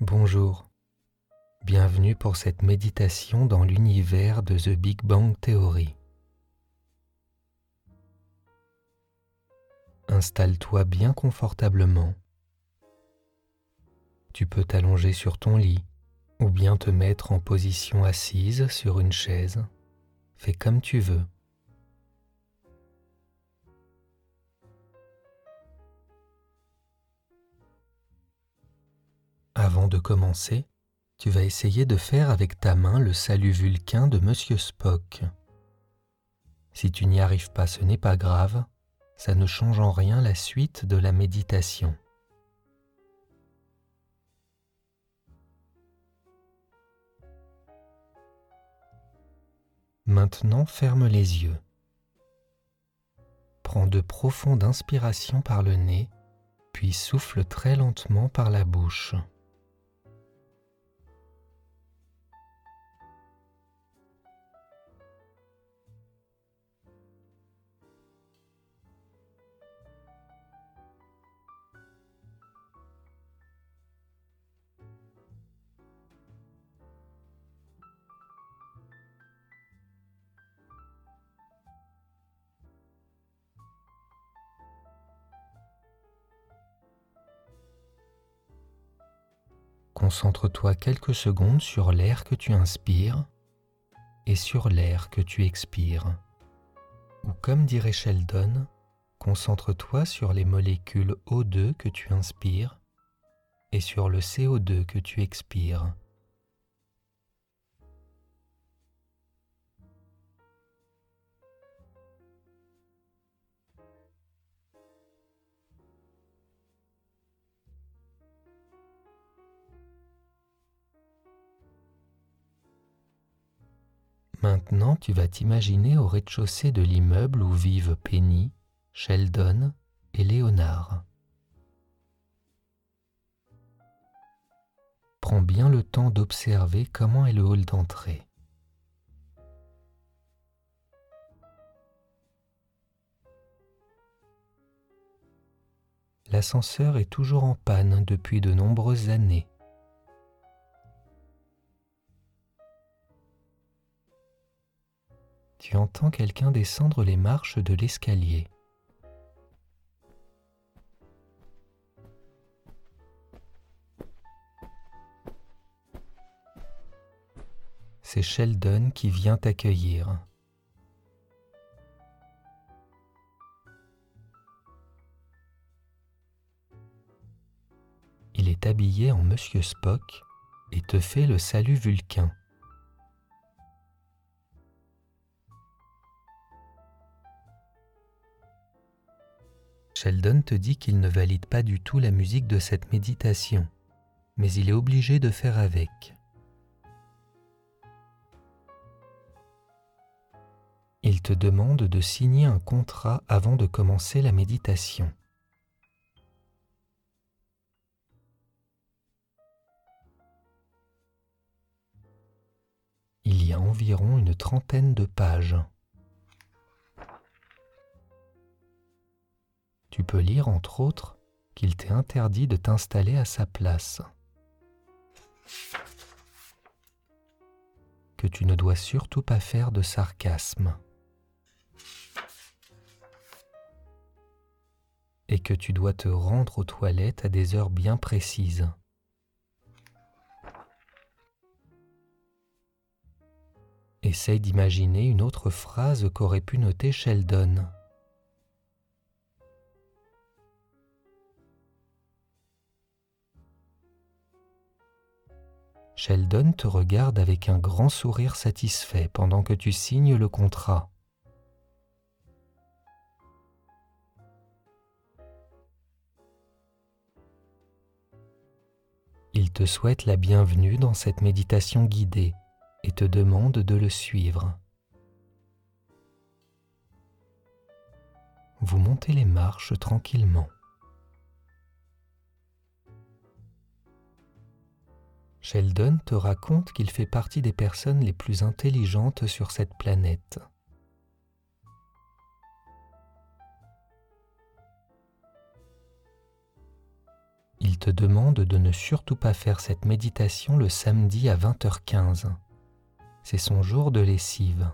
Bonjour. Bienvenue pour cette méditation dans l'univers de The Big Bang Theory. Installe-toi bien confortablement. Tu peux t'allonger sur ton lit ou bien te mettre en position assise sur une chaise. Fais comme tu veux. Avant de commencer, tu vas essayer de faire avec ta main le salut vulcain de Monsieur Spock. Si tu n'y arrives pas, ce n'est pas grave, ça ne change en rien la suite de la méditation. Maintenant, ferme les yeux. Prends de profondes inspirations par le nez, puis souffle très lentement par la bouche. Concentre-toi quelques secondes sur l'air que tu inspires et sur l'air que tu expires. Ou comme dirait Sheldon, concentre-toi sur les molécules O2 que tu inspires et sur le CO2 que tu expires. Maintenant, tu vas t'imaginer au rez-de-chaussée de l'immeuble où vivent Penny, Sheldon et Léonard. Prends bien le temps d'observer comment est le hall d'entrée. L'ascenseur est toujours en panne depuis de nombreuses années. Tu entends quelqu'un descendre les marches de l'escalier. C'est Sheldon qui vient t'accueillir. Il est habillé en Monsieur Spock et te fait le salut vulcain. Sheldon te dit qu'il ne valide pas du tout la musique de cette méditation, mais il est obligé de faire avec. Il te demande de signer un contrat avant de commencer la méditation. Il y a environ une trentaine de pages. Tu peux lire entre autres qu'il t'est interdit de t'installer à sa place, que tu ne dois surtout pas faire de sarcasme, et que tu dois te rendre aux toilettes à des heures bien précises. Essaye d'imaginer une autre phrase qu'aurait pu noter Sheldon. Sheldon te regarde avec un grand sourire satisfait pendant que tu signes le contrat. Il te souhaite la bienvenue dans cette méditation guidée et te demande de le suivre. Vous montez les marches tranquillement. Sheldon te raconte qu'il fait partie des personnes les plus intelligentes sur cette planète. Il te demande de ne surtout pas faire cette méditation le samedi à 20h15. C'est son jour de lessive.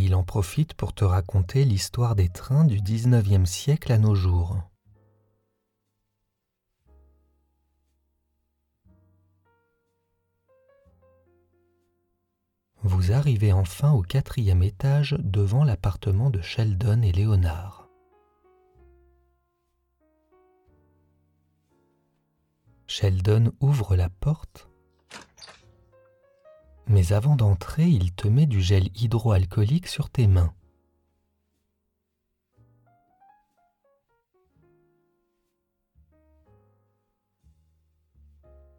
Il en profite pour te raconter l'histoire des trains du 19e siècle à nos jours. Vous arrivez enfin au quatrième étage devant l'appartement de Sheldon et Léonard. Sheldon ouvre la porte, mais avant d'entrer, il te met du gel hydroalcoolique sur tes mains.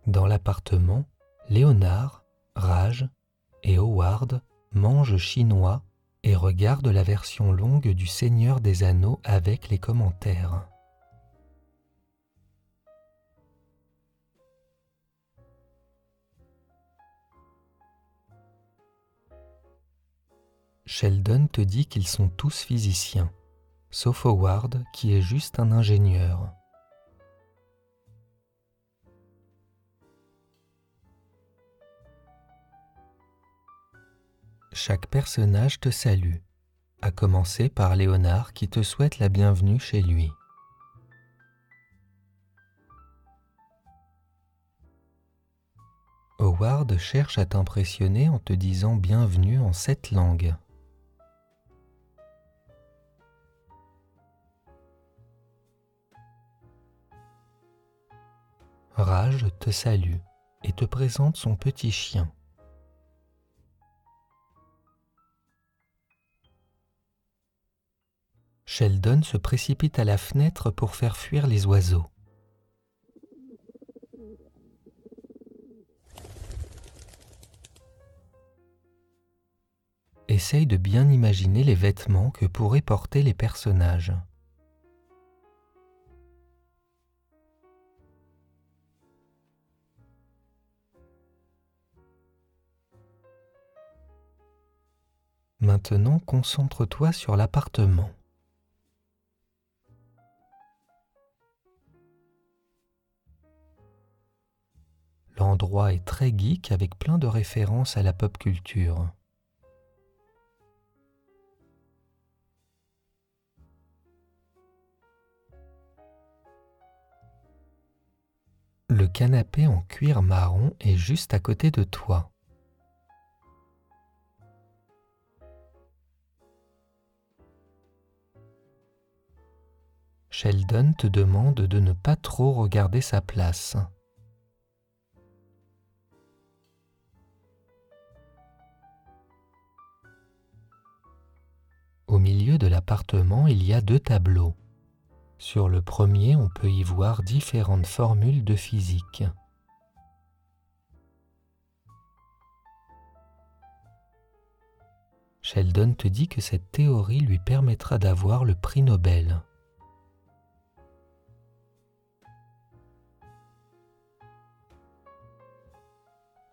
Dans l'appartement, Léonard, Rage et Howard mange chinois et regarde la version longue du Seigneur des Anneaux avec les commentaires. Sheldon te dit qu'ils sont tous physiciens, sauf Howard qui est juste un ingénieur. Chaque personnage te salue, à commencer par Léonard qui te souhaite la bienvenue chez lui. Howard cherche à t'impressionner en te disant bienvenue en cette langue. Rage te salue et te présente son petit chien. Sheldon se précipite à la fenêtre pour faire fuir les oiseaux. Essaye de bien imaginer les vêtements que pourraient porter les personnages. Maintenant, concentre-toi sur l'appartement. L'endroit est très geek avec plein de références à la pop culture. Le canapé en cuir marron est juste à côté de toi. Sheldon te demande de ne pas trop regarder sa place. Au milieu de l'appartement, il y a deux tableaux. Sur le premier, on peut y voir différentes formules de physique. Sheldon te dit que cette théorie lui permettra d'avoir le prix Nobel.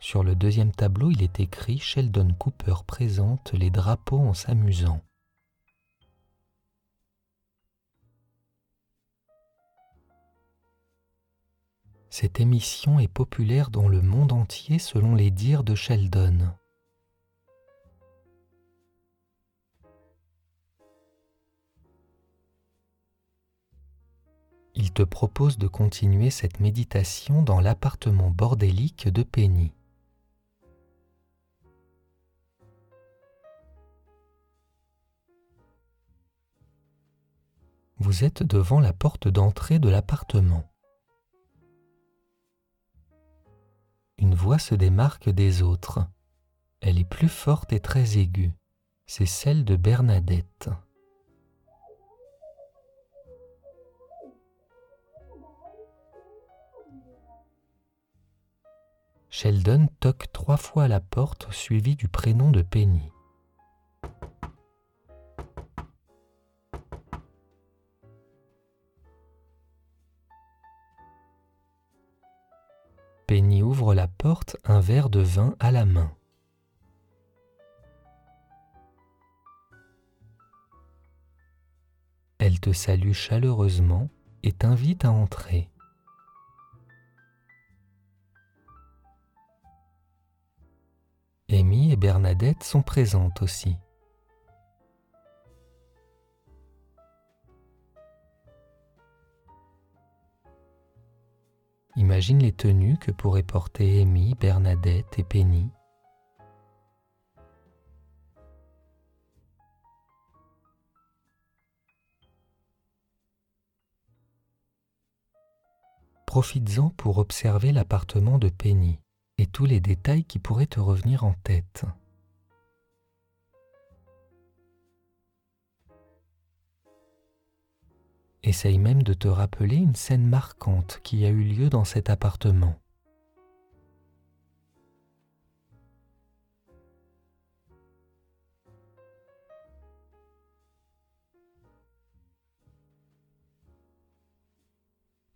Sur le deuxième tableau, il est écrit Sheldon Cooper présente les drapeaux en s'amusant. Cette émission est populaire dans le monde entier selon les dires de Sheldon. Il te propose de continuer cette méditation dans l'appartement bordélique de Penny. Vous êtes devant la porte d'entrée de l'appartement. une voix se démarque des autres. Elle est plus forte et très aiguë. C'est celle de Bernadette. Sheldon toque trois fois à la porte suivi du prénom de Penny. porte un verre de vin à la main. Elle te salue chaleureusement et t'invite à entrer. Amy et Bernadette sont présentes aussi. Imagine les tenues que pourraient porter Amy, Bernadette et Penny. Profites-en pour observer l'appartement de Penny et tous les détails qui pourraient te revenir en tête. Essaye même de te rappeler une scène marquante qui a eu lieu dans cet appartement.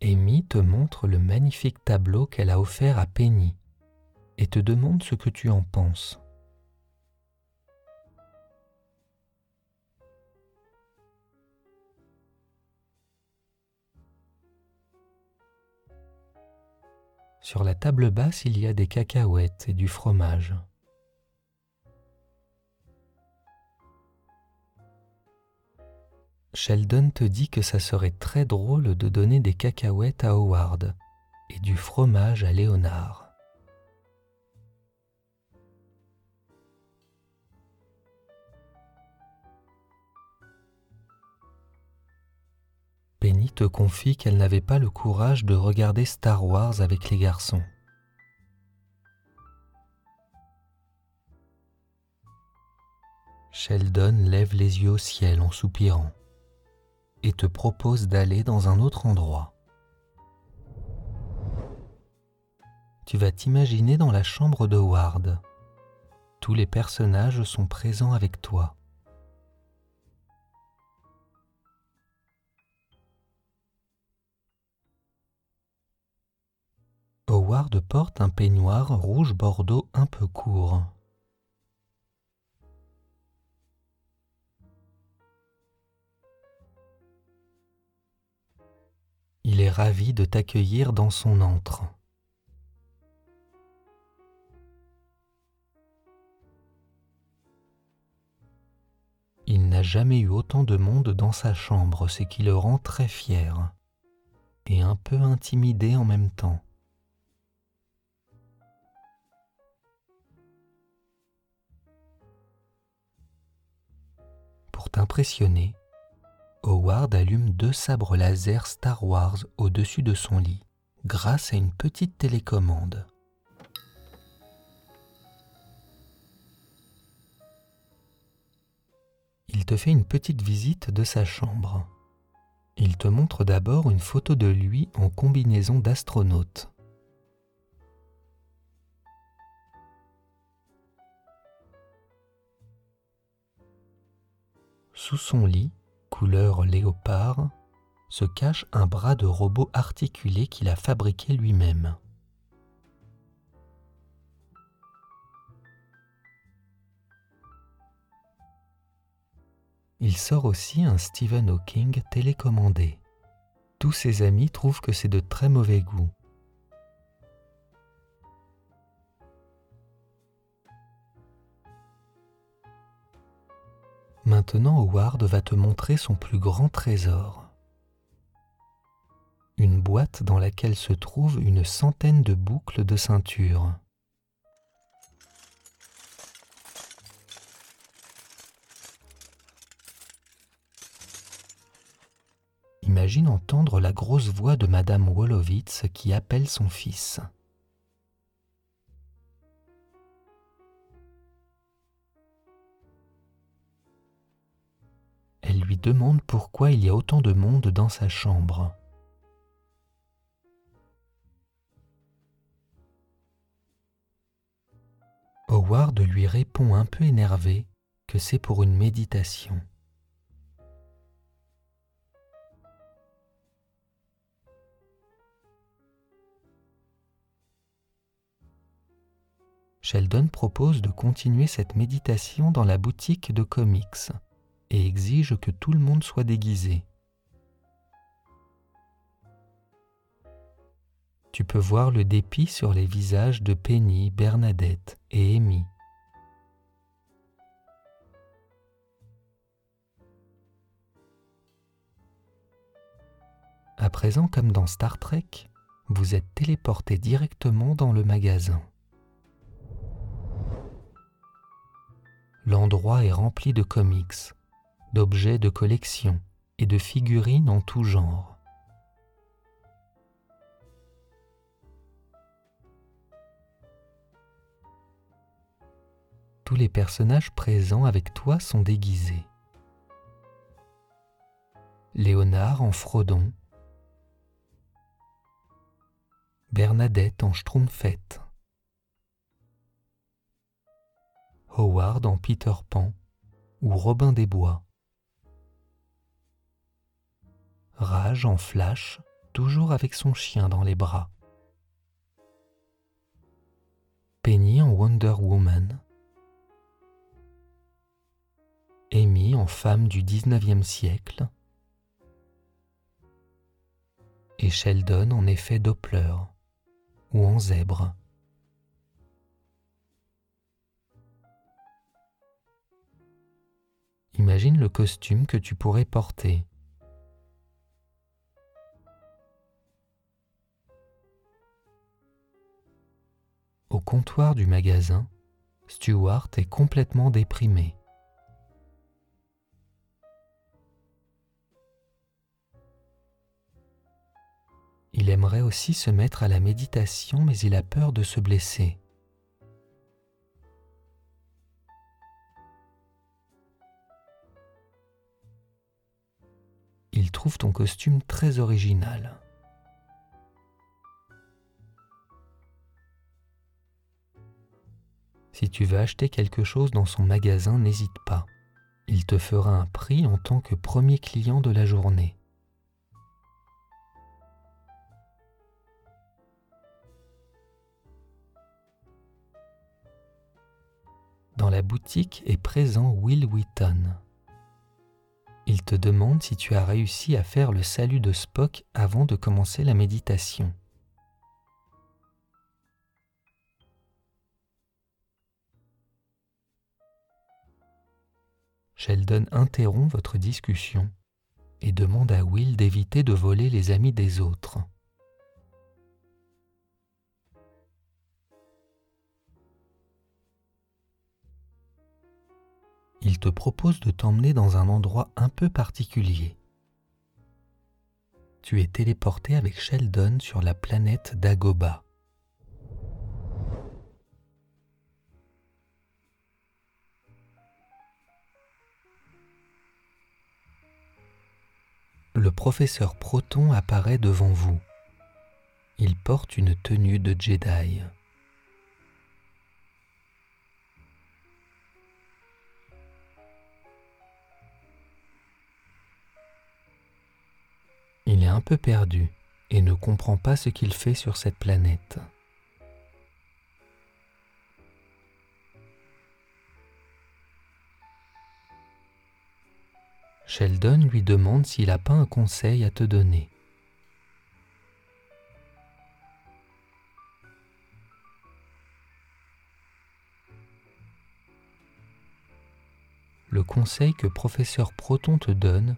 Amy te montre le magnifique tableau qu'elle a offert à Penny et te demande ce que tu en penses. Sur la table basse, il y a des cacahuètes et du fromage. Sheldon te dit que ça serait très drôle de donner des cacahuètes à Howard et du fromage à Léonard. Te confie qu'elle n'avait pas le courage de regarder Star Wars avec les garçons. Sheldon lève les yeux au ciel en soupirant et te propose d'aller dans un autre endroit. Tu vas t'imaginer dans la chambre de Ward. Tous les personnages sont présents avec toi. Howard porte un peignoir rouge bordeaux un peu court. Il est ravi de t'accueillir dans son antre. Il n'a jamais eu autant de monde dans sa chambre, ce qui le rend très fier et un peu intimidé en même temps. Pour t'impressionner, Howard allume deux sabres laser Star Wars au-dessus de son lit grâce à une petite télécommande. Il te fait une petite visite de sa chambre. Il te montre d'abord une photo de lui en combinaison d'astronaute. Sous son lit, couleur léopard, se cache un bras de robot articulé qu'il a fabriqué lui-même. Il sort aussi un Stephen Hawking télécommandé. Tous ses amis trouvent que c'est de très mauvais goût. Maintenant, Howard va te montrer son plus grand trésor. Une boîte dans laquelle se trouvent une centaine de boucles de ceinture. Imagine entendre la grosse voix de Madame Wolowitz qui appelle son fils. Demande pourquoi il y a autant de monde dans sa chambre. Howard lui répond un peu énervé que c'est pour une méditation. Sheldon propose de continuer cette méditation dans la boutique de comics et exige que tout le monde soit déguisé. Tu peux voir le dépit sur les visages de Penny, Bernadette et Amy. À présent, comme dans Star Trek, vous êtes téléporté directement dans le magasin. L'endroit est rempli de comics, d'objets de collection et de figurines en tout genre. Tous les personnages présents avec toi sont déguisés. Léonard en Frodon, Bernadette en Schtroumpfette, Howard en Peter Pan ou Robin des Bois, Rage en Flash, toujours avec son chien dans les bras, Penny en Wonder Woman, Amy en femme du 19e siècle, et Sheldon en effet Doppler ou en zèbre. Imagine le costume que tu pourrais porter. Comptoir du magasin, Stuart est complètement déprimé. Il aimerait aussi se mettre à la méditation, mais il a peur de se blesser. Il trouve ton costume très original. Si tu veux acheter quelque chose dans son magasin, n'hésite pas. Il te fera un prix en tant que premier client de la journée. Dans la boutique est présent Will Wheaton. Il te demande si tu as réussi à faire le salut de Spock avant de commencer la méditation. Sheldon interrompt votre discussion et demande à Will d'éviter de voler les amis des autres. il te propose de t'emmener dans un endroit un peu particulier. Tu es téléporté avec Sheldon sur la planète Dagoba. Le professeur Proton apparaît devant vous. Il porte une tenue de Jedi. Il est un peu perdu et ne comprend pas ce qu'il fait sur cette planète. Sheldon lui demande s'il n'a pas un conseil à te donner. Le conseil que professeur Proton te donne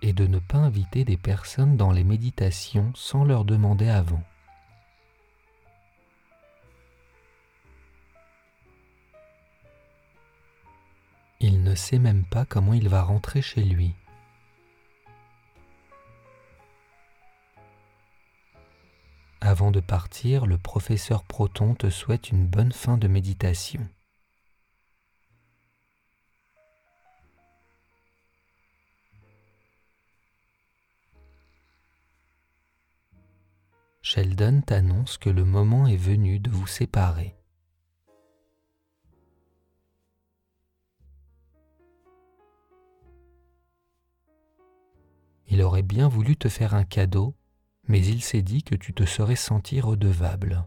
et de ne pas inviter des personnes dans les méditations sans leur demander avant. Il ne sait même pas comment il va rentrer chez lui. Avant de partir, le professeur Proton te souhaite une bonne fin de méditation. Sheldon t'annonce que le moment est venu de vous séparer. Il aurait bien voulu te faire un cadeau, mais il s'est dit que tu te serais senti redevable.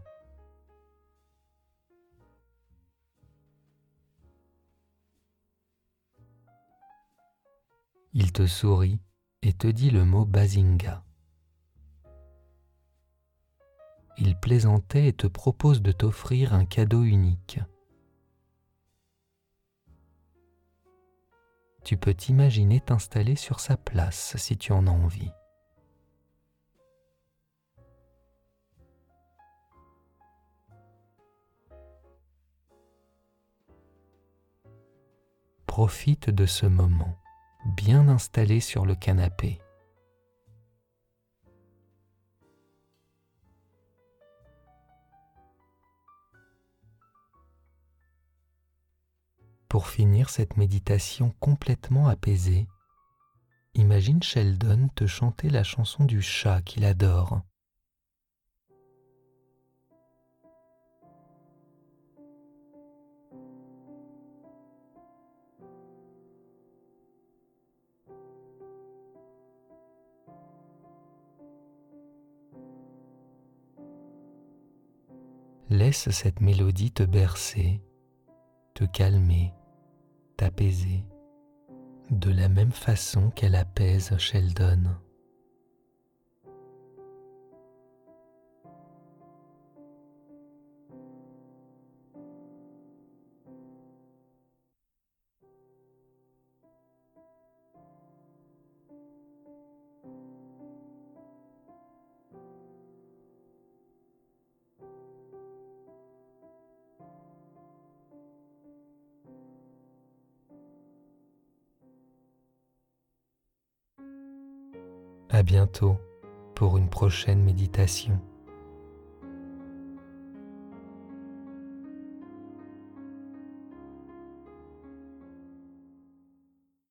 Il te sourit et te dit le mot Bazinga. il plaisantait et te propose de t'offrir un cadeau unique. Tu peux t'imaginer t'installer sur sa place si tu en as envie. Profite de ce moment, bien installé sur le canapé. Pour finir cette méditation complètement apaisée, imagine Sheldon te chanter la chanson du chat qu'il adore. Laisse cette mélodie te bercer, te calmer t'apaiser de la même façon qu'elle apaise Sheldon. Bientôt pour une prochaine méditation.